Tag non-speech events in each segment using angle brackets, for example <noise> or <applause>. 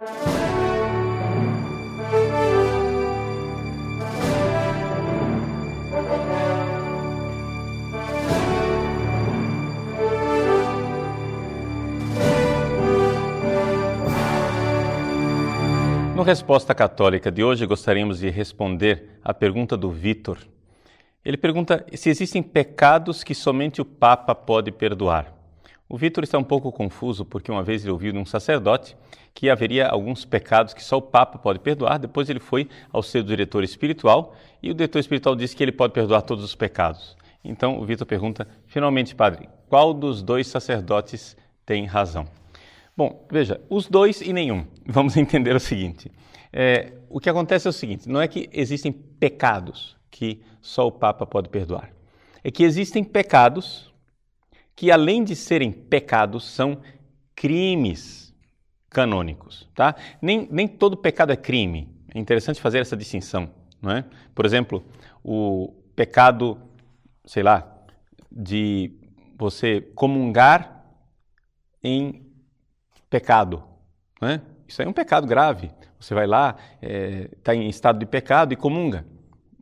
No Resposta Católica de hoje, gostaríamos de responder a pergunta do Vitor. Ele pergunta se existem pecados que somente o Papa pode perdoar. O Vitor está um pouco confuso porque uma vez ele ouviu de um sacerdote que haveria alguns pecados que só o Papa pode perdoar. Depois ele foi ao seu diretor espiritual e o diretor espiritual disse que ele pode perdoar todos os pecados. Então o Vitor pergunta: finalmente, padre, qual dos dois sacerdotes tem razão? Bom, veja, os dois e nenhum. <laughs> Vamos entender o seguinte: é, o que acontece é o seguinte: não é que existem pecados que só o Papa pode perdoar, é que existem pecados que, além de serem pecados, são crimes canônicos, tá? Nem, nem todo pecado é crime. É interessante fazer essa distinção, não é? Por exemplo, o pecado, sei lá, de você comungar em pecado. Né? Isso aí é um pecado grave. Você vai lá, está é, em estado de pecado e comunga.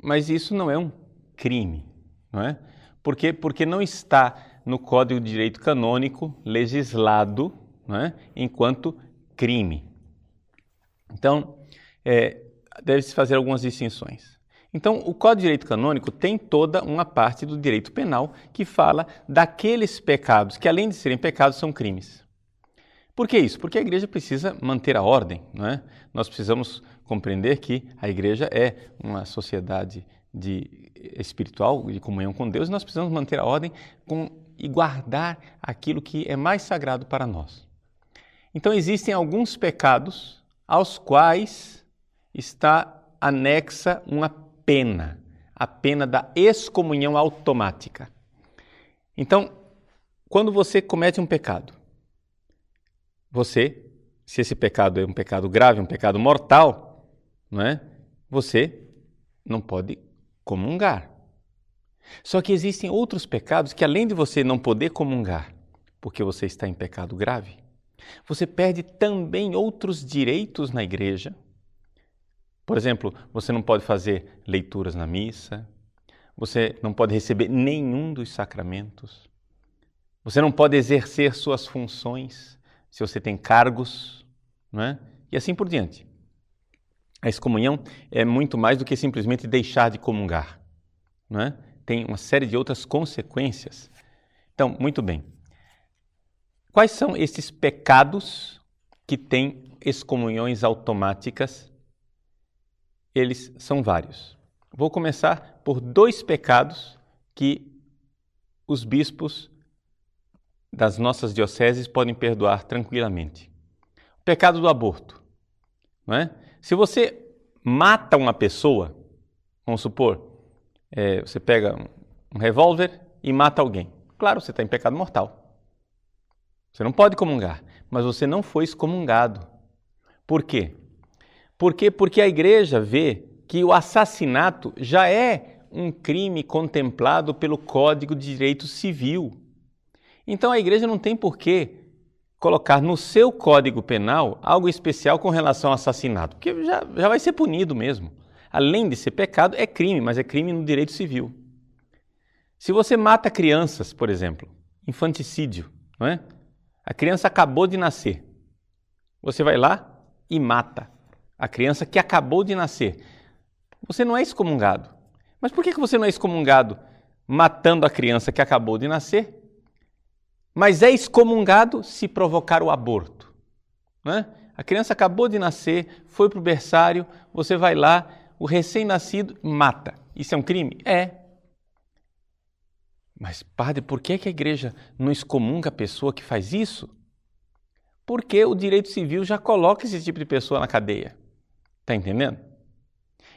Mas isso não é um crime. Não é? Por quê? Porque não está no Código de Direito Canônico legislado é? enquanto crime. Então, é, deve-se fazer algumas distinções. Então, o Código de Direito Canônico tem toda uma parte do direito penal que fala daqueles pecados que, além de serem pecados, são crimes. Por que isso? Porque a igreja precisa manter a ordem, não é? Nós precisamos compreender que a igreja é uma sociedade de espiritual, de comunhão com Deus, e nós precisamos manter a ordem com, e guardar aquilo que é mais sagrado para nós. Então existem alguns pecados aos quais está anexa uma pena, a pena da excomunhão automática. Então, quando você comete um pecado, você, se esse pecado é um pecado grave, um pecado mortal, não é? Você não pode comungar. Só que existem outros pecados que, além de você não poder comungar, porque você está em pecado grave, você perde também outros direitos na igreja. Por exemplo, você não pode fazer leituras na missa, você não pode receber nenhum dos sacramentos, você não pode exercer suas funções se você tem cargos, não é? e assim por diante. A excomunhão é muito mais do que simplesmente deixar de comungar. Não é? Tem uma série de outras consequências. Então, muito bem. Quais são esses pecados que têm excomunhões automáticas? Eles são vários. Vou começar por dois pecados que os bispos das nossas dioceses podem perdoar tranquilamente. O pecado do aborto. Não é? Se você mata uma pessoa, vamos supor, é, você pega um revólver e mata alguém. Claro, você está em pecado mortal. Você não pode comungar, mas você não foi excomungado. Por quê? Porque, porque a igreja vê que o assassinato já é um crime contemplado pelo Código de Direito Civil. Então a igreja não tem por que colocar no seu código penal algo especial com relação ao assassinato, porque já, já vai ser punido mesmo. Além de ser pecado, é crime, mas é crime no direito civil. Se você mata crianças, por exemplo, infanticídio, não é? A criança acabou de nascer. Você vai lá e mata a criança que acabou de nascer. Você não é excomungado. Mas por que você não é excomungado matando a criança que acabou de nascer mas é excomungado se provocar o aborto. Né? A criança acabou de nascer, foi para o berçário, você vai lá, o recém-nascido mata. Isso é um crime? É. Mas, padre, por que a igreja não excomunga a pessoa que faz isso? Porque o direito civil já coloca esse tipo de pessoa na cadeia. Está entendendo?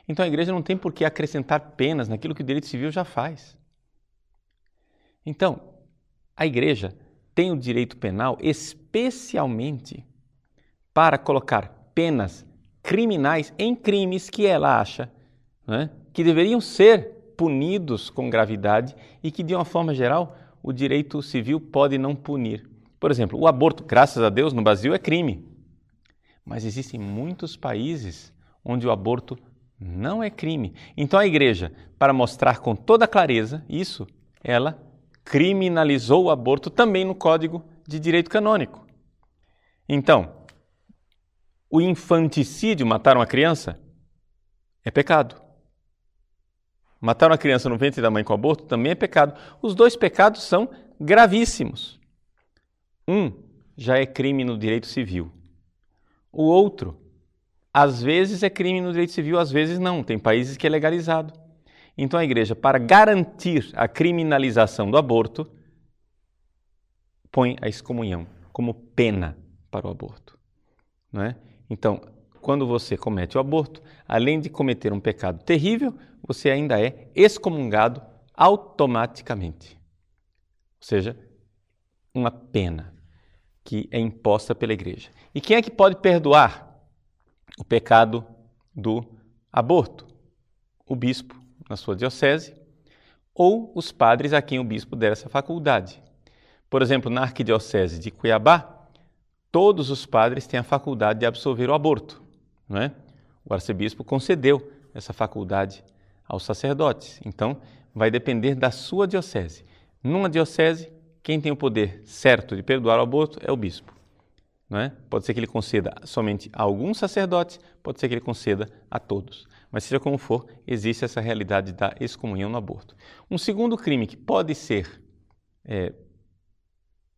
Então a igreja não tem por que acrescentar penas naquilo que o direito civil já faz. Então, a igreja tem o direito penal especialmente para colocar penas criminais em crimes que ela acha né, que deveriam ser punidos com gravidade e que, de uma forma geral, o direito civil pode não punir. Por exemplo, o aborto, graças a Deus, no Brasil é crime. Mas existem muitos países onde o aborto não é crime. Então a igreja, para mostrar com toda clareza isso, ela criminalizou o aborto também no Código de Direito Canônico. Então, o infanticídio, matar uma criança, é pecado. Matar uma criança no ventre da mãe com aborto também é pecado. Os dois pecados são gravíssimos. Um já é crime no direito civil. O outro, às vezes é crime no direito civil, às vezes não. Tem países que é legalizado. Então a igreja, para garantir a criminalização do aborto, põe a excomunhão como pena para o aborto. Não é? Então, quando você comete o aborto, além de cometer um pecado terrível, você ainda é excomungado automaticamente. Ou seja, uma pena que é imposta pela igreja. E quem é que pode perdoar o pecado do aborto? O bispo, na sua diocese, ou os padres a quem o bispo der essa faculdade. Por exemplo, na arquidiocese de Cuiabá, todos os padres têm a faculdade de absolver o aborto. Não é? O arcebispo concedeu essa faculdade aos sacerdotes. Então, vai depender da sua diocese. Numa diocese, quem tem o poder certo de perdoar o aborto é o bispo. Não é? Pode ser que ele conceda somente a alguns sacerdotes, pode ser que ele conceda a todos. Mas seja como for, existe essa realidade da excomunhão no aborto. Um segundo crime que pode ser é,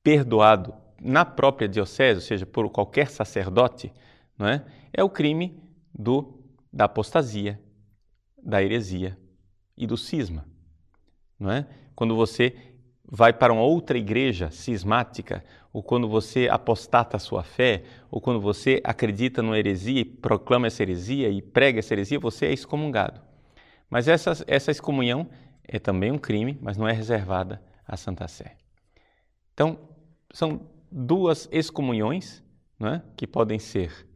perdoado na própria diocese, ou seja, por qualquer sacerdote, não é? é o crime do, da apostasia, da heresia e do cisma. Não é? Quando você vai para uma outra igreja cismática, ou quando você apostata a sua fé, ou quando você acredita numa heresia e proclama essa heresia e prega essa heresia, você é excomungado. Mas essa, essa excomunhão é também um crime, mas não é reservada à Santa Sé. Então, são duas excomunhões é, que podem ser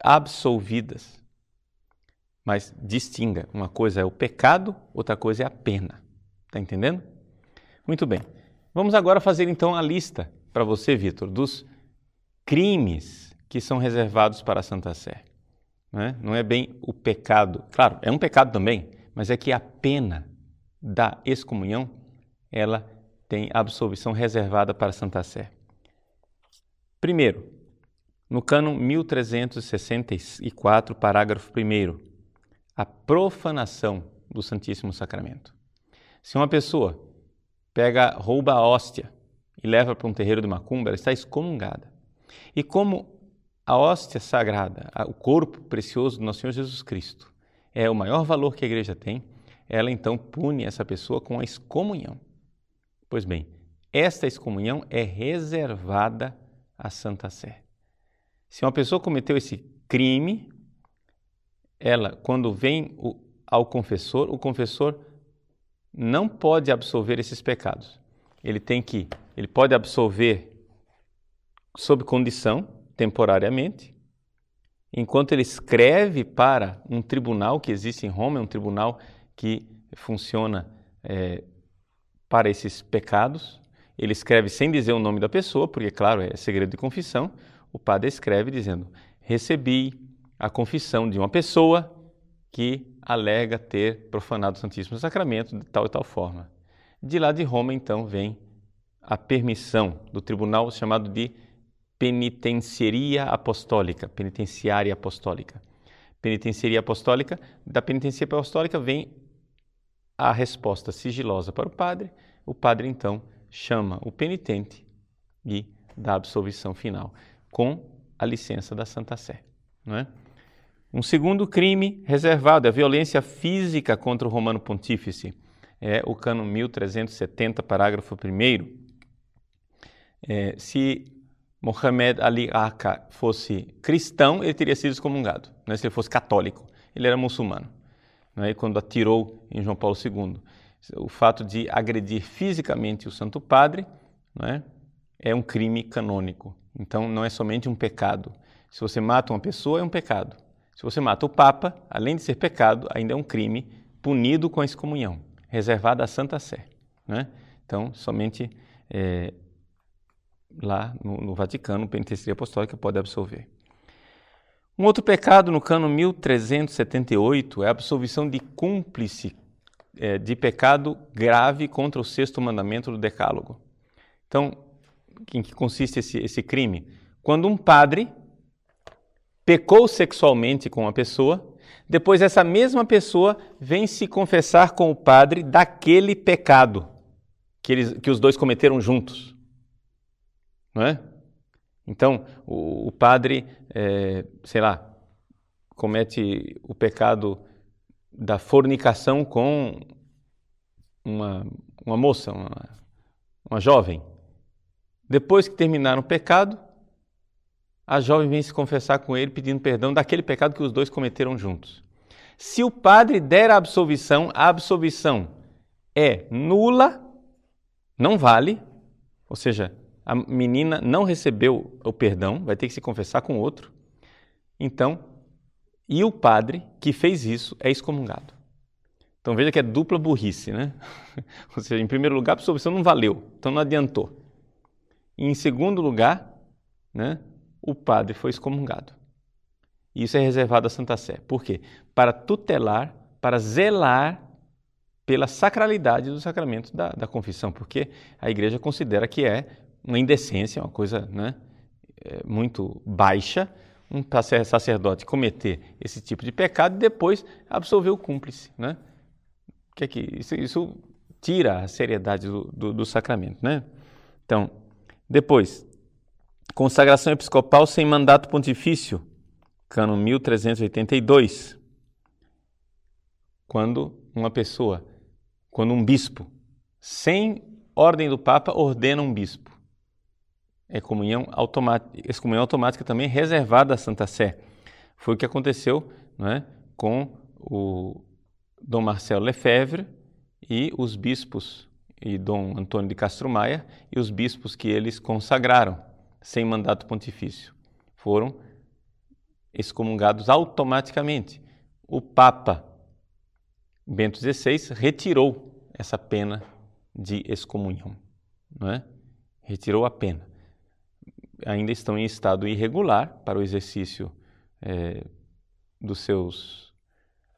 absolvidas. Mas distinga, uma coisa é o pecado, outra coisa é a pena. Está entendendo? Muito bem. Vamos agora fazer então a lista para você, Vitor, dos crimes que são reservados para a Santa Sé. Não é? não é bem o pecado. Claro, é um pecado também, mas é que a pena da excomunhão, ela tem absolvição reservada para a Santa Sé. Primeiro, no cânon 1364, parágrafo 1, a profanação do Santíssimo Sacramento. Se uma pessoa pega, rouba a hóstia e leva para um terreiro de macumba, ela está excomungada. E como a hóstia sagrada, o corpo precioso do nosso Senhor Jesus Cristo, é o maior valor que a igreja tem, ela então pune essa pessoa com a excomunhão. Pois bem, esta excomunhão é reservada à Santa Sé. Se uma pessoa cometeu esse crime, ela, quando vem ao confessor, o confessor não pode absolver esses pecados. Ele tem que, ele pode absolver sob condição, temporariamente, enquanto ele escreve para um tribunal que existe em Roma, é um tribunal que funciona é, para esses pecados. Ele escreve sem dizer o nome da pessoa, porque, claro, é segredo de confissão o padre escreve dizendo: Recebi a confissão de uma pessoa que alega ter profanado o Santíssimo Sacramento de tal e tal forma. De lá de Roma, então, vem a permissão do tribunal chamado de penitenciaria apostólica, penitenciária apostólica. Penitenciaria apostólica, da penitenciaria apostólica vem a resposta sigilosa para o padre. O padre então chama o penitente e dá a absolvição final com a licença da Santa Sé. Não é? Um segundo crime reservado é a violência física contra o Romano Pontífice. É o cano 1370, parágrafo 1. É, se Mohamed Ali Aka fosse cristão, ele teria sido excomungado. Né? Se ele fosse católico, ele era muçulmano. Né? Quando atirou em João Paulo II, o fato de agredir fisicamente o Santo Padre né? é um crime canônico. Então não é somente um pecado. Se você mata uma pessoa, é um pecado. Se você mata o Papa, além de ser pecado, ainda é um crime punido com a excomunhão, reservado à Santa Sé. Né? Então, somente é, lá no, no Vaticano, a penitenciaria apostólica pode absolver. Um outro pecado no cano 1378 é a absolvição de cúmplice é, de pecado grave contra o sexto mandamento do Decálogo. Então, em que consiste esse, esse crime? Quando um padre pecou sexualmente com uma pessoa, depois essa mesma pessoa vem se confessar com o padre daquele pecado que, eles, que os dois cometeram juntos. Não é? Então, o, o padre, é, sei lá, comete o pecado da fornicação com uma, uma moça, uma, uma jovem. Depois que terminaram o pecado, a jovem vem se confessar com ele pedindo perdão daquele pecado que os dois cometeram juntos. Se o padre der a absolvição, a absolvição é nula, não vale, ou seja, a menina não recebeu o perdão, vai ter que se confessar com outro. Então, e o padre que fez isso é excomungado. Então veja que é dupla burrice, né? <laughs> Ou seja, em primeiro lugar, a absolvição não valeu, então não adiantou. E em segundo lugar, né, o padre foi excomungado. E isso é reservado à Santa Sé. Por quê? Para tutelar, para zelar pela sacralidade do sacramento da, da confissão, porque a igreja considera que é uma indecência, uma coisa né, é, muito baixa, um sacerdote cometer esse tipo de pecado e depois absolver o cúmplice. Né? Que é que isso, isso tira a seriedade do, do, do sacramento. Né? Então, depois, consagração episcopal sem mandato pontifício, cano 1382. Quando uma pessoa, quando um bispo, sem ordem do Papa, ordena um bispo é comunhão automática, excomunhão automática também reservada à Santa Sé. Foi o que aconteceu é, com o Dom Marcelo Lefebvre e os bispos, e Dom Antônio de Castro Maia, e os bispos que eles consagraram sem mandato pontifício. Foram excomungados automaticamente. O Papa Bento XVI retirou essa pena de excomunhão, é? Retirou a pena ainda estão em estado irregular para o exercício é, dos seus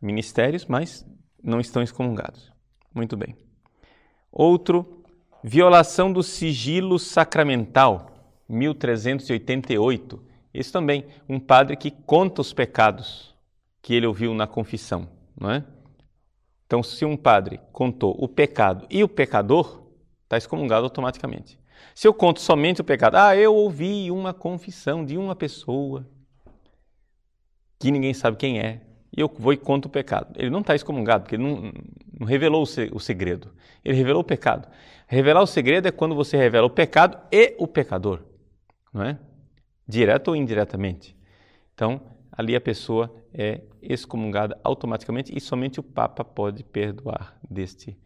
ministérios, mas não estão excomungados. Muito bem. Outro, violação do sigilo sacramental, 1388. Isso também, um padre que conta os pecados que ele ouviu na confissão, não é? Então, se um padre contou o pecado e o pecador, está excomungado automaticamente. Se eu conto somente o pecado, ah, eu ouvi uma confissão de uma pessoa que ninguém sabe quem é, e eu vou e conto o pecado. Ele não está excomungado, porque ele não, não revelou o segredo. Ele revelou o pecado. Revelar o segredo é quando você revela o pecado e o pecador, não é? Direto ou indiretamente. Então, ali a pessoa é excomungada automaticamente e somente o Papa pode perdoar deste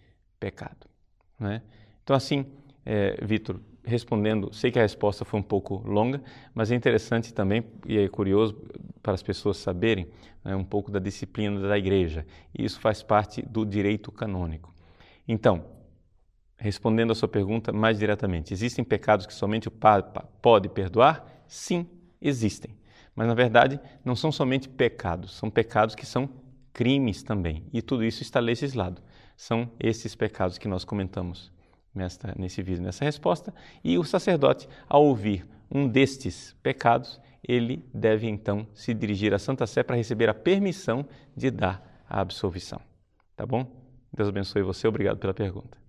pecado. É? Então, assim, é, Vitor, respondendo, sei que a resposta foi um pouco longa, mas é interessante também e é curioso para as pessoas saberem né, um pouco da disciplina da igreja. E isso faz parte do direito canônico. Então, respondendo a sua pergunta mais diretamente, existem pecados que somente o Papa pode perdoar? Sim, existem. Mas na verdade não são somente pecados, são pecados que são crimes também. E tudo isso está legislado. São esses pecados que nós comentamos nesta, nesse vídeo, nessa resposta. E o sacerdote, ao ouvir um destes pecados, ele deve então se dirigir à Santa Sé para receber a permissão de dar a absolvição. Tá bom? Deus abençoe você. Obrigado pela pergunta.